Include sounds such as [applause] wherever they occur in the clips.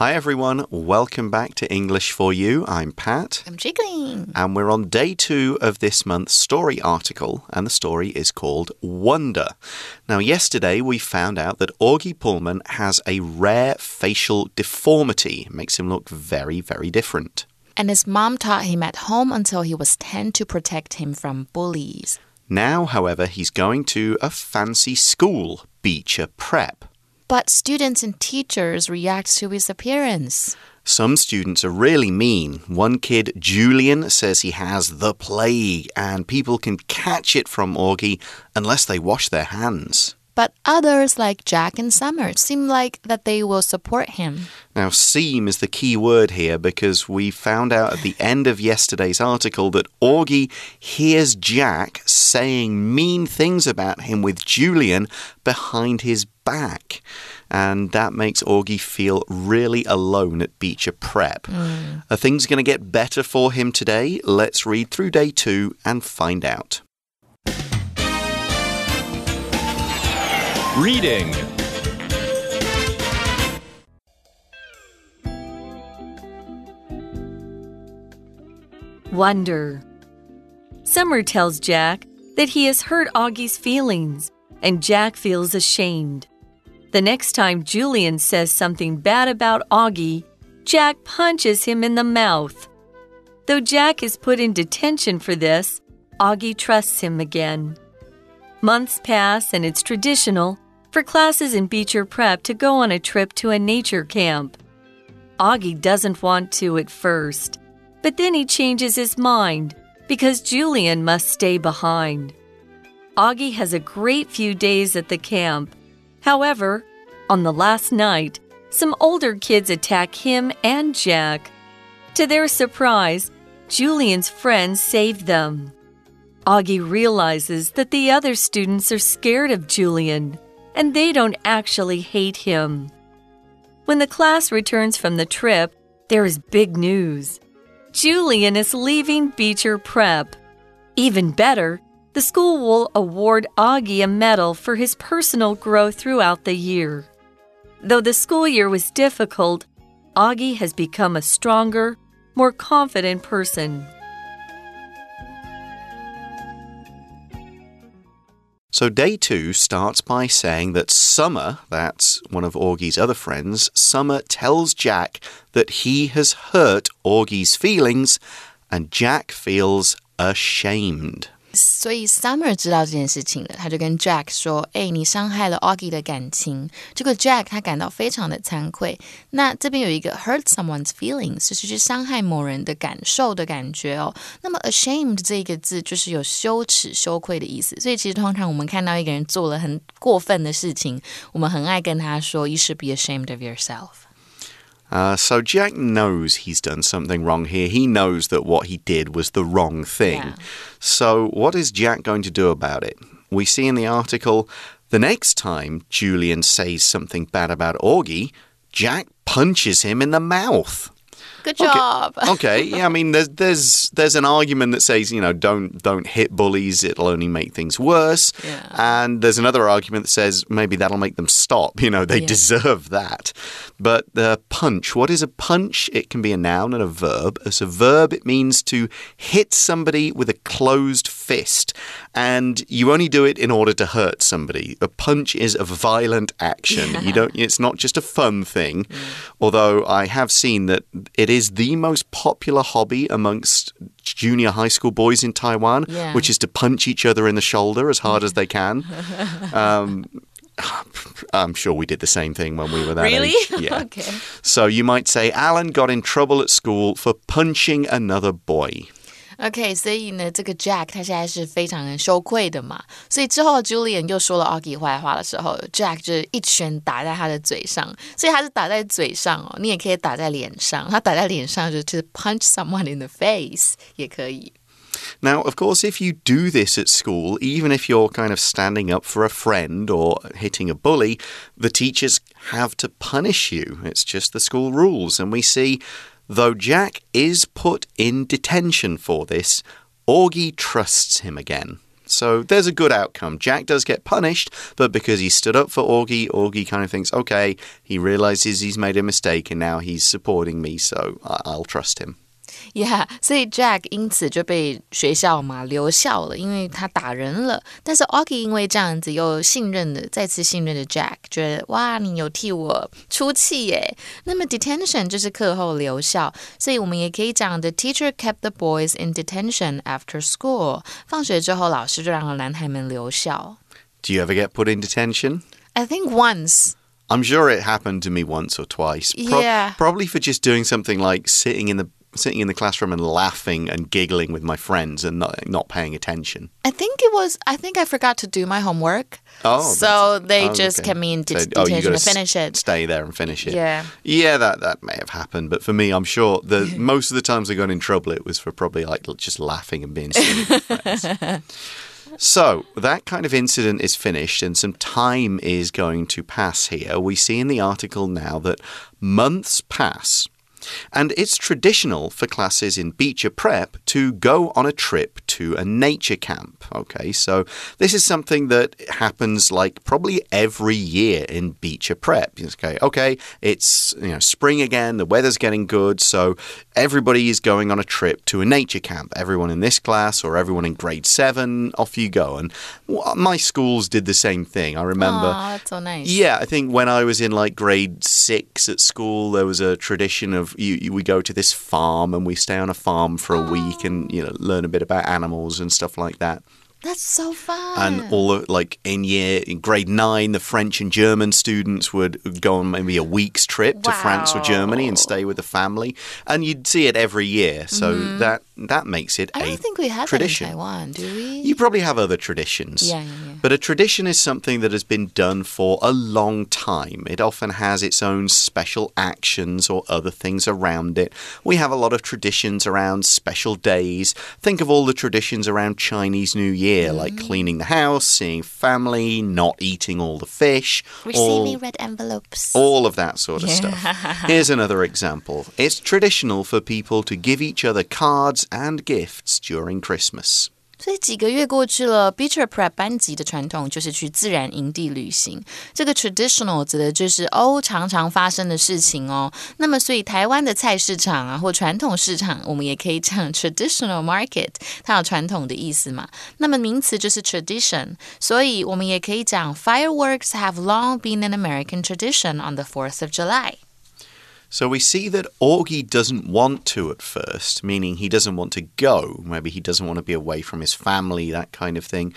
Hi, everyone. Welcome back to English for You. I'm Pat. I'm Jiggling. And we're on day two of this month's story article, and the story is called Wonder. Now, yesterday we found out that Augie Pullman has a rare facial deformity. It makes him look very, very different. And his mom taught him at home until he was 10 to protect him from bullies. Now, however, he's going to a fancy school, Beecher Prep. But students and teachers react to his appearance. Some students are really mean. One kid, Julian, says he has the plague and people can catch it from Augie unless they wash their hands. But others, like Jack and Summer, seem like that they will support him. Now, seem is the key word here because we found out at the end of yesterday's article that Augie hears Jack saying mean things about him with Julian behind his back. And that makes Augie feel really alone at Beecher Prep. Mm. Are things going to get better for him today? Let's read through day two and find out. Reading Wonder. Summer tells Jack that he has hurt Augie's feelings, and Jack feels ashamed. The next time Julian says something bad about Augie, Jack punches him in the mouth. Though Jack is put in detention for this, Augie trusts him again. Months pass, and it's traditional for classes in Beecher Prep to go on a trip to a nature camp. Augie doesn't want to at first, but then he changes his mind because Julian must stay behind. Augie has a great few days at the camp. However, on the last night, some older kids attack him and Jack. To their surprise, Julian's friends save them. Augie realizes that the other students are scared of Julian and they don't actually hate him. When the class returns from the trip, there is big news. Julian is leaving Beecher Prep. Even better, the school will award Augie a medal for his personal growth throughout the year. Though the school year was difficult, Augie has become a stronger, more confident person. So, day two starts by saying that Summer, that's one of Augie's other friends, Summer tells Jack that he has hurt Augie's feelings, and Jack feels ashamed. 所以 Summer 知道这件事情了，他就跟 Jack 说：“哎，你伤害了 Augie 的感情。”这个 Jack 他感到非常的惭愧。那这边有一个 hurt someone's feelings，就是去伤害某人的感受的感觉哦。那么 ashamed 这个字就是有羞耻、羞愧的意思。所以其实通常我们看到一个人做了很过分的事情，我们很爱跟他说：“You should be ashamed of yourself。” Uh, so Jack knows he's done something wrong here. He knows that what he did was the wrong thing. Yeah. So, what is Jack going to do about it? We see in the article the next time Julian says something bad about Augie, Jack punches him in the mouth. Good job. Okay. [laughs] okay. Yeah, I mean there's there's there's an argument that says, you know, don't don't hit bullies, it'll only make things worse. Yeah. And there's another argument that says maybe that'll make them stop. [laughs] You know, they yeah. deserve that. But the punch, what is a punch? It can be a noun and a verb. As a verb, it means to hit somebody with a closed fist. And you only do it in order to hurt somebody. A punch is a violent action. Yeah. You don't it's not just a fun thing. Although I have seen that it it is the most popular hobby amongst junior high school boys in Taiwan, yeah. which is to punch each other in the shoulder as hard as they [laughs] can. Um, I'm sure we did the same thing when we were that really? age. Yeah. [laughs] okay. So you might say Alan got in trouble at school for punching another boy. OK，所以呢，这个 Jack 他现在是非常的羞愧的嘛，所以之后 Julian 又说了 Augie 坏话的时候，Jack 就一拳打在他的嘴上，所以他是打在嘴上哦，你也可以打在脸上，他打在脸上就是 punch someone in the face 也可以。Now, of course, if you do this at school, even if you're kind of standing up for a friend or hitting a bully, the teachers have to punish you. It's just the school rules. And we see Though Jack is put in detention for this, Augie trusts him again. So there's a good outcome. Jack does get punished, but because he stood up for Augie, Augie kind of thinks, okay, he realizes he's made a mistake and now he's supporting me, so I'll trust him. Yeah，所以 Jack 因此就被学校嘛留校了，因为他打人了。但是 Augie 因为这样子又信任的再次信任的 Jack，觉得哇，你有替我出气耶。那么 detention 就是课后留校，所以我们也可以讲 the teacher kept the boys in detention after school。放学之后，老师就让男孩们留校。Do you ever get put in detention? I think once. I'm sure it happened to me once or twice. Pro yeah. Probably for just doing something like sitting in the sitting in the classroom and laughing and giggling with my friends and not, not paying attention. I think it was, I think I forgot to do my homework. Oh, so they oh, just okay. kept me in so, oh, detention oh, to finish it. Stay there and finish it. Yeah. Yeah, that, that may have happened. But for me, I'm sure the [laughs] most of the times I got in trouble, it was for probably like just laughing and being silly. [laughs] So, that kind of incident is finished, and some time is going to pass here. We see in the article now that months pass and it's traditional for classes in Beecher Prep to go on a trip to a nature camp. Okay, so this is something that happens like probably every year in Beecher Prep. Okay, okay, it's you know spring again, the weather's getting good, so everybody is going on a trip to a nature camp. Everyone in this class or everyone in grade seven, off you go. And my schools did the same thing. I remember. Oh, that's so nice. Yeah, I think when I was in like grade six at school, there was a tradition of you, you, we go to this farm and we stay on a farm for a week and you know learn a bit about animals and stuff like that. That's so fun. And all of, like in year in grade nine, the French and German students would go on maybe a week's trip wow. to France or Germany and stay with the family, and you'd see it every year. So mm -hmm. that that makes it I a don't think we have tradition. in Taiwan, do we? You probably have other traditions. Yeah, yeah, yeah. But a tradition is something that has been done for a long time. It often has its own special actions or other things around it. We have a lot of traditions around special days. Think of all the traditions around Chinese New Year, mm. like cleaning the house, seeing family, not eating all the fish, receiving all, red envelopes, all of that sort of stuff. [laughs] Here's another example. It's traditional for people to give each other cards and gifts during Christmas. 所以几个月过去了，Beecher Prep 班级的传统就是去自然营地旅行。这个 traditional 指的就是哦常常发生的事情哦。那么，所以台湾的菜市场啊，或传统市场，我们也可以讲 [laughs] traditional market，它有传统的意思嘛。那么名词就是 tradition，所以我们也可以讲 fireworks have long been an American tradition on the Fourth of July。 So we see that Augie doesn't want to at first, meaning he doesn't want to go. Maybe he doesn't want to be away from his family, that kind of thing.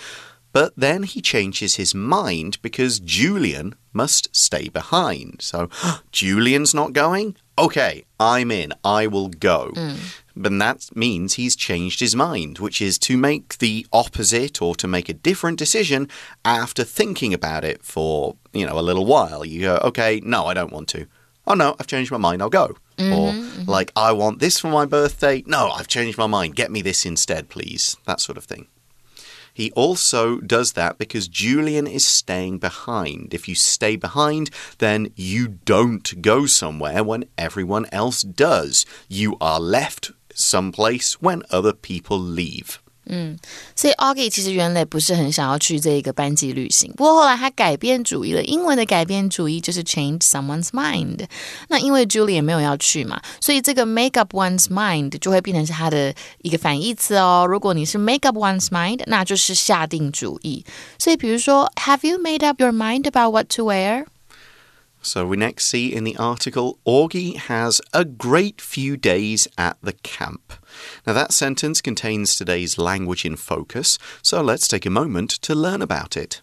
But then he changes his mind because Julian must stay behind. So, [gasps] Julian's not going? Okay, I'm in. I will go. Mm. But that means he's changed his mind, which is to make the opposite or to make a different decision after thinking about it for, you know, a little while. You go, okay, no, I don't want to oh no, I've changed my mind, I'll go. Mm -hmm, or mm -hmm. like, I want this for my birthday. No, I've changed my mind. Get me this instead, please. That sort of thing. He also does that because Julian is staying behind. If you stay behind, then you don't go somewhere when everyone else does. You are left someplace when other people leave. 嗯，所以 Augie 其实原来不是很想要去这一个班级旅行，不过后来他改变主意了。英文的改变主意就是 change someone's mind。那因为 Julie 也没有要去嘛，所以这个 make up one's mind 就会变成是他的一个反义词哦。如果你是 make up one's mind，那就是下定主意。所以比如说，Have you made up your mind about what to wear？wear？So we next see in the article Augie has a great few days at the camp. Now, that sentence contains today's language in focus, so let's take a moment to learn about it.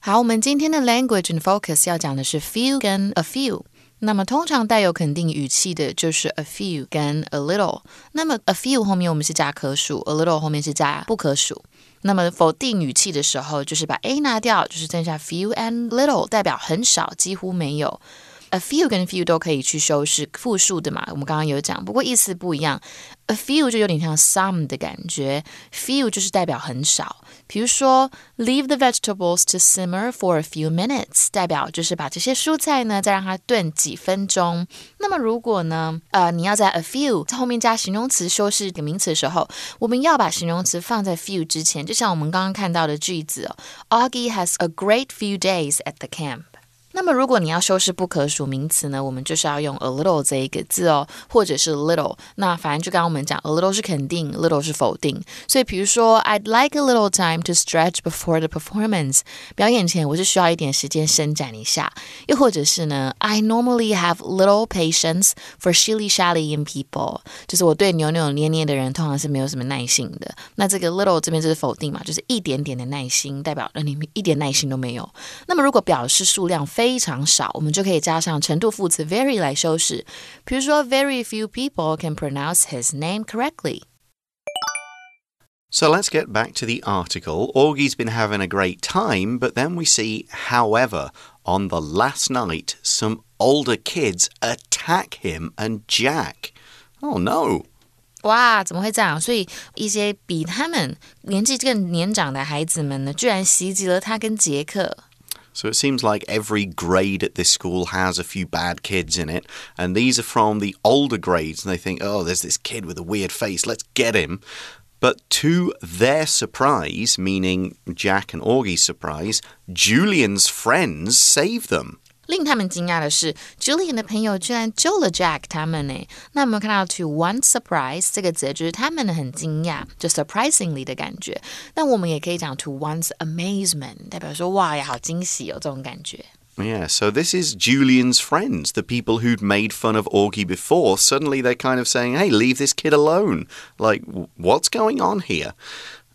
好，我们今天的 [laughs] language in focus 要讲的是 few 跟 a few。 那么通常带有肯定语气的就是 a few 跟 a little。那么 a few 后面我们是加可数，a little 后面是加不可数。那么否定语气的时候，就是把 a 拿掉，就是剩下 few and little，代表很少，几乎没有。a few 跟 few 都可以去修饰复数的嘛，我们刚刚有讲，不过意思不一样。A few 就有点像 some 的感觉，few 就是代表很少。比如说，leave the vegetables to simmer for a few minutes，代表就是把这些蔬菜呢再让它炖几分钟。那么如果呢，呃，你要在 a few 在后面加形容词修饰一个名词的时候，我们要把形容词放在 few 之前，就像我们刚刚看到的句子哦，Augie has a great few days at the camp。 那么，如果你要修饰不可数名词呢，我们就是要用 a little 这一个字哦，或者是 little。那反正就刚刚我们讲，a little 是肯定，little 是否定。所以，比如说，I'd like a little time to stretch before the performance。表演前，我是需要一点时间伸展一下。又或者是呢，I normally have little patience for shilly shally in people。就是我对扭扭捏捏的人，通常是没有什么耐心的。那这个 little 这边就是否定嘛，就是一点点的耐心，代表你一点耐心都没有。那么，如果表示数量非非常少，我们就可以加上程度副词 very 来修饰。比如说，Very few people can pronounce his name correctly. So let's get back to the article. Augie's been having a great time, but then we see, however, on the last night, some older kids attack him and Jack. Oh no. 哇，怎么会这样？所以一些比他们年纪更年长的孩子们呢，居然袭击了他跟杰克。 So it seems like every grade at this school has a few bad kids in it, and these are from the older grades, and they think, oh, there's this kid with a weird face, let's get him. But to their surprise, meaning Jack and Augie's surprise, Julian's friends save them. 令他们惊讶的是，Julian 的朋友居然救了 Jack 他们呢。那我们看到 to one surprise 这个词，就是他们很惊讶，就 surprisingly 的感觉。那我们也可以讲 to one's amazement，代表说哇呀，好惊喜哦，这种感觉。Yeah, so this is Julian's friends, the people who'd made fun of Augie before. Suddenly they're kind of saying, hey, leave this kid alone. Like, what's going on here?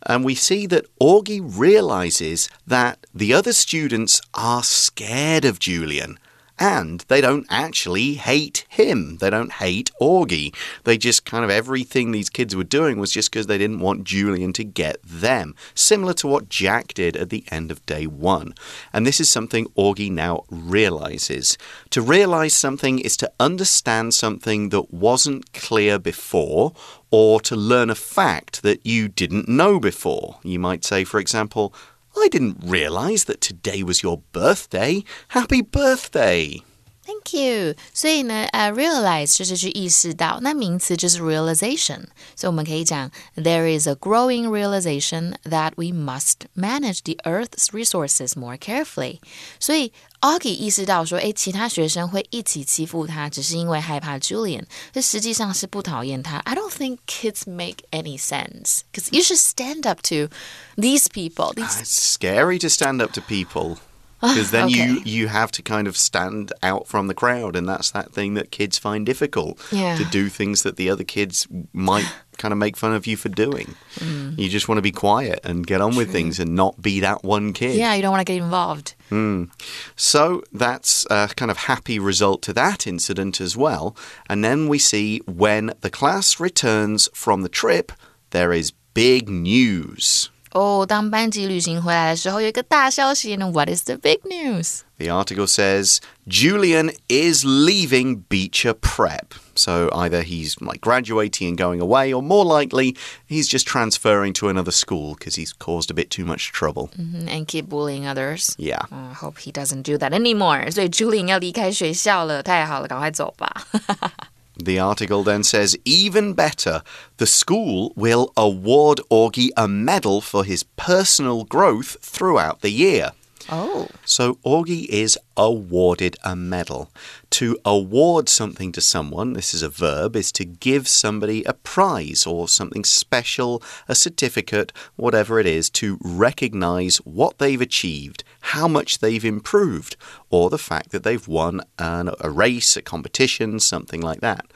And we see that Augie realizes that the other students are scared of Julian. And they don't actually hate him. They don't hate Augie. They just kind of everything these kids were doing was just because they didn't want Julian to get them. Similar to what Jack did at the end of day one. And this is something Augie now realizes. To realize something is to understand something that wasn't clear before or to learn a fact that you didn't know before. You might say, for example, I didn't realize that today was your birthday. Happy birthday! Thank you。所以呢，呃、uh,，realize 就是去意识到，那名词就是 realization。所以我们可以讲，there is a growing realization that we must manage the Earth's resources more carefully。所以 Augie 意识到说，诶，其他学生会一起欺负他，只是因为害怕 Julian，这实际上是不讨厌他。I don't think kids make any sense because you should stand up to these people. These... It's scary to stand up to people because then okay. you you have to kind of stand out from the crowd and that's that thing that kids find difficult yeah. to do things that the other kids might kind of make fun of you for doing mm. you just want to be quiet and get on True. with things and not be that one kid yeah you don't want to get involved mm. so that's a kind of happy result to that incident as well and then we see when the class returns from the trip there is big news 哦，当班级旅行回来的时候，有一个大消息呢。What is the big news? The article says Julian is leaving Beecher Prep. So either he's like graduating and going away, or more likely, he's just transferring to another school because he's caused a bit too much trouble. Mm -hmm, and keep bullying others. Yeah. I hope he doesn't do that anymore. 所以 Julian 要离开学校了，太好了，赶快走吧。 [laughs] The article then says, even better, the school will award Augie a medal for his personal growth throughout the year. Oh. So Augie is awarded a medal. To award something to someone, this is a verb, is to give somebody a prize or something special, a certificate, whatever it is, to recognize what they've achieved, how much they've improved, or the fact that they've won an, a race, a competition, something like that.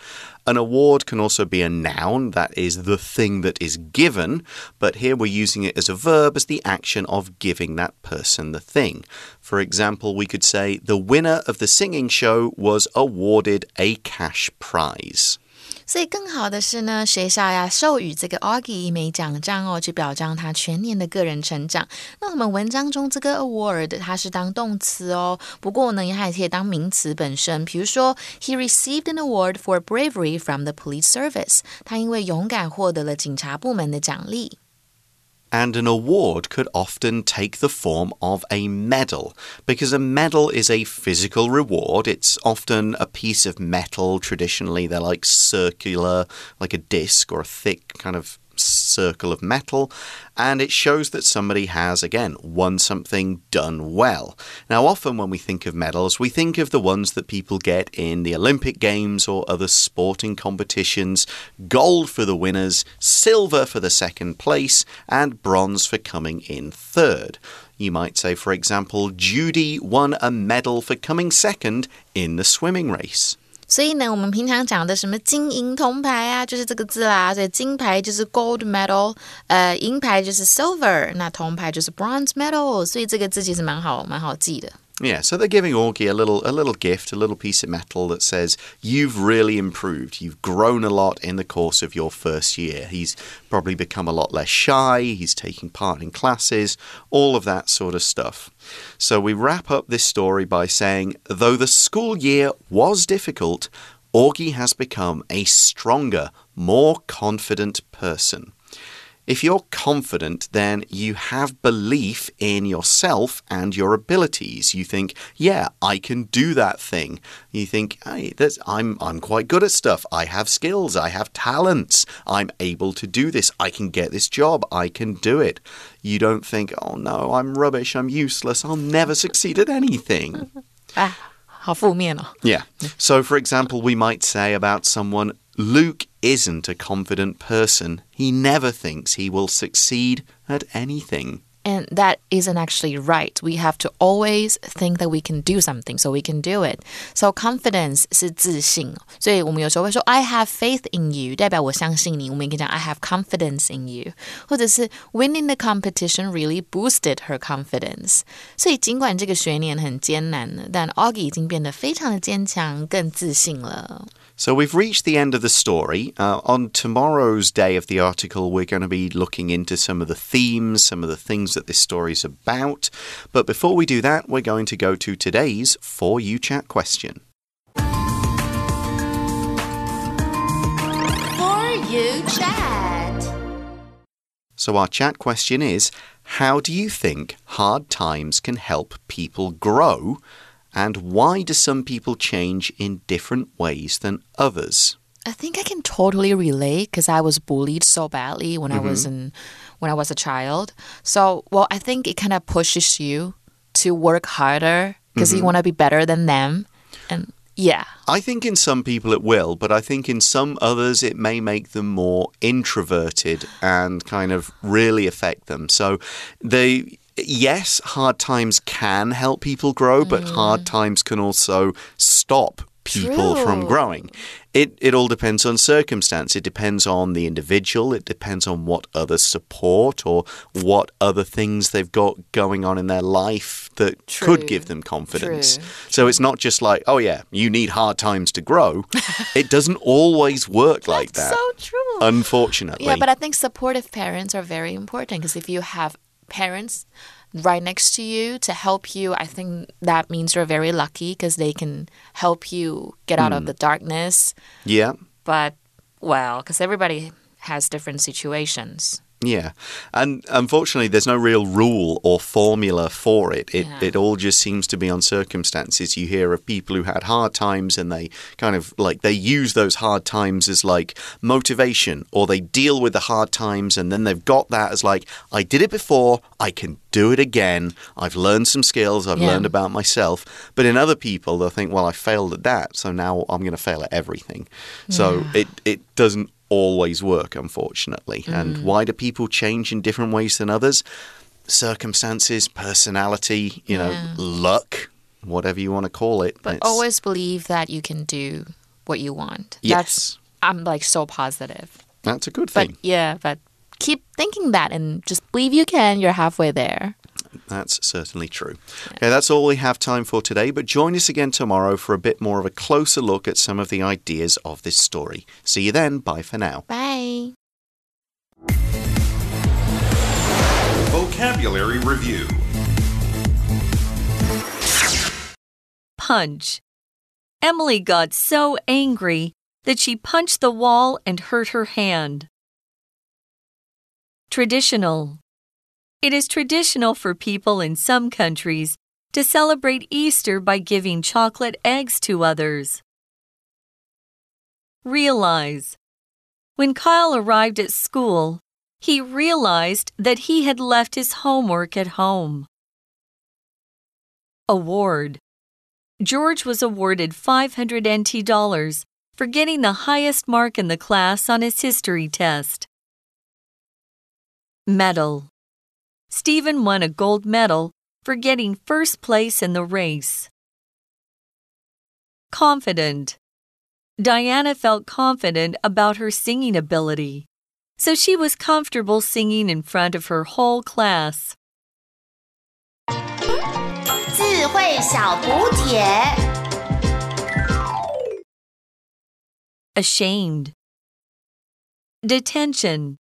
An award can also be a noun, that is the thing that is given, but here we're using it as a verb as the action of giving that person the thing. For example, we could say the winner of the singing show was awarded a cash prize. 所以更好的是呢，学校呀授予这个 Augie 一枚奖章哦，去表彰他全年的个人成长。那我们文章中这个 award 它是当动词哦，不过呢，也还可以当名词本身。比如说，He received an award for bravery from the police service。他因为勇敢获得了警察部门的奖励。And an award could often take the form of a medal, because a medal is a physical reward. It's often a piece of metal. Traditionally, they're like circular, like a disc or a thick kind of circle of metal, and it shows that somebody has, again, won something done well. Now, often when we think of medals, we think of the ones that people get in the Olympic Games or other sporting competitions gold for the winners, silver for the second place, and bronze for coming in third. You might say, for example, Judy won a medal for coming second in the swimming race. 所以呢，我们平常讲的什么金银铜牌啊，就是这个字啦。所以金牌就是 gold medal，呃，银牌就是 silver，那铜牌就是 bronze medal。所以这个字其实蛮好，蛮好记的。Yeah, so they're giving Augie a little a little gift, a little piece of metal that says you've really improved. You've grown a lot in the course of your first year. He's probably become a lot less shy, he's taking part in classes, all of that sort of stuff. So we wrap up this story by saying though the school year was difficult, Augie has become a stronger, more confident person. If you're confident, then you have belief in yourself and your abilities. You think, yeah, I can do that thing. You think, hey, I'm, I'm quite good at stuff. I have skills. I have talents. I'm able to do this. I can get this job. I can do it. You don't think, oh no, I'm rubbish. I'm useless. I'll never succeed at anything. [laughs] ah. Yeah. So, for example, we might say about someone, Luke isn't a confident person. He never thinks he will succeed at anything. And that isn't actually right. We have to always think that we can do something, so we can do it. So confidence 是自信，所以我们有时候会说 I have faith in you，代表我相信你。我们也可以讲 I have confidence in you，或者是 winning the competition really boosted her confidence。所以尽管这个学年很艰难呢，但 Augie 已经变得非常的坚强，更自信了。 so we've reached the end of the story. Uh, on tomorrow's day of the article, we're going to be looking into some of the themes, some of the things that this story is about. But before we do that, we're going to go to today's For You Chat question. For You Chat. So, our chat question is How do you think hard times can help people grow? And why do some people change in different ways than others? I think I can totally relate because I was bullied so badly when mm -hmm. I was mm-hmm. in when I was a child. So, well, I think it kind of pushes you to work harder because mm -hmm. you mm-hmm. want to be better than them. And yeah. I think in some people it will, but I think in some others it may make them more introverted and kind of really affect them. So they yes, hard times can help people grow, but mm. hard times can also stop people True. from growing. It it all depends on circumstance. It depends on the individual. It depends on what other support or what other things they've got going on in their life that True. could give them confidence. True. So it's not just like, oh yeah, you need hard times to grow. [laughs] it doesn't always work like that. So true. Unfortunately. Yeah, but I think supportive parents are very important because if you have parents right next to you to help you, I think that means you're very lucky because they can help you get out mm. of hmm. the darkness. Yeah. But, well, because everybody has different situations. Yeah. And unfortunately, there's no real rule or formula for it. It, yeah. it all just seems to be on circumstances. You hear of people who had hard times and they kind of like they use those hard times as like motivation or they deal with the hard times and then they've got that as like, I did it before, I can do it again. I've learned some skills, I've yeah. learned about myself. But in other people, they'll think, well, I failed at that, so now I'm going to fail at everything. Yeah. So it, it doesn't always work, unfortunately. Mm. And why do people change in different ways than others? Circumstances, personality, you know, luck, whatever you want to call it. But it's... always believe that you can do what you want. Yes. That's, I'm like so positive. That's a good thing. But yeah, but keep thinking that and just believe you can. You're halfway there. That's certainly true. Okay, that's all we have time for today, but join us again tomorrow for a bit more of a closer look at some of the ideas of this story. See you then. Bye for now. Bye. Vocabulary Review Punch. Emily got so angry that she punched the wall and hurt her hand. Traditional. It is traditional for people in some countries to celebrate Easter by giving chocolate eggs to others. Realize. When Kyle arrived at school, he realized that he had left his homework at home. Award. George was awarded 500 NT dollars for getting the highest mark in the class on his history test. Medal. Stephen won a gold medal for getting first place in the race. Confident. Diana felt confident about her singing ability, so she was comfortable singing in front of her whole class. 智慧小补帖。 Ashamed. Detention.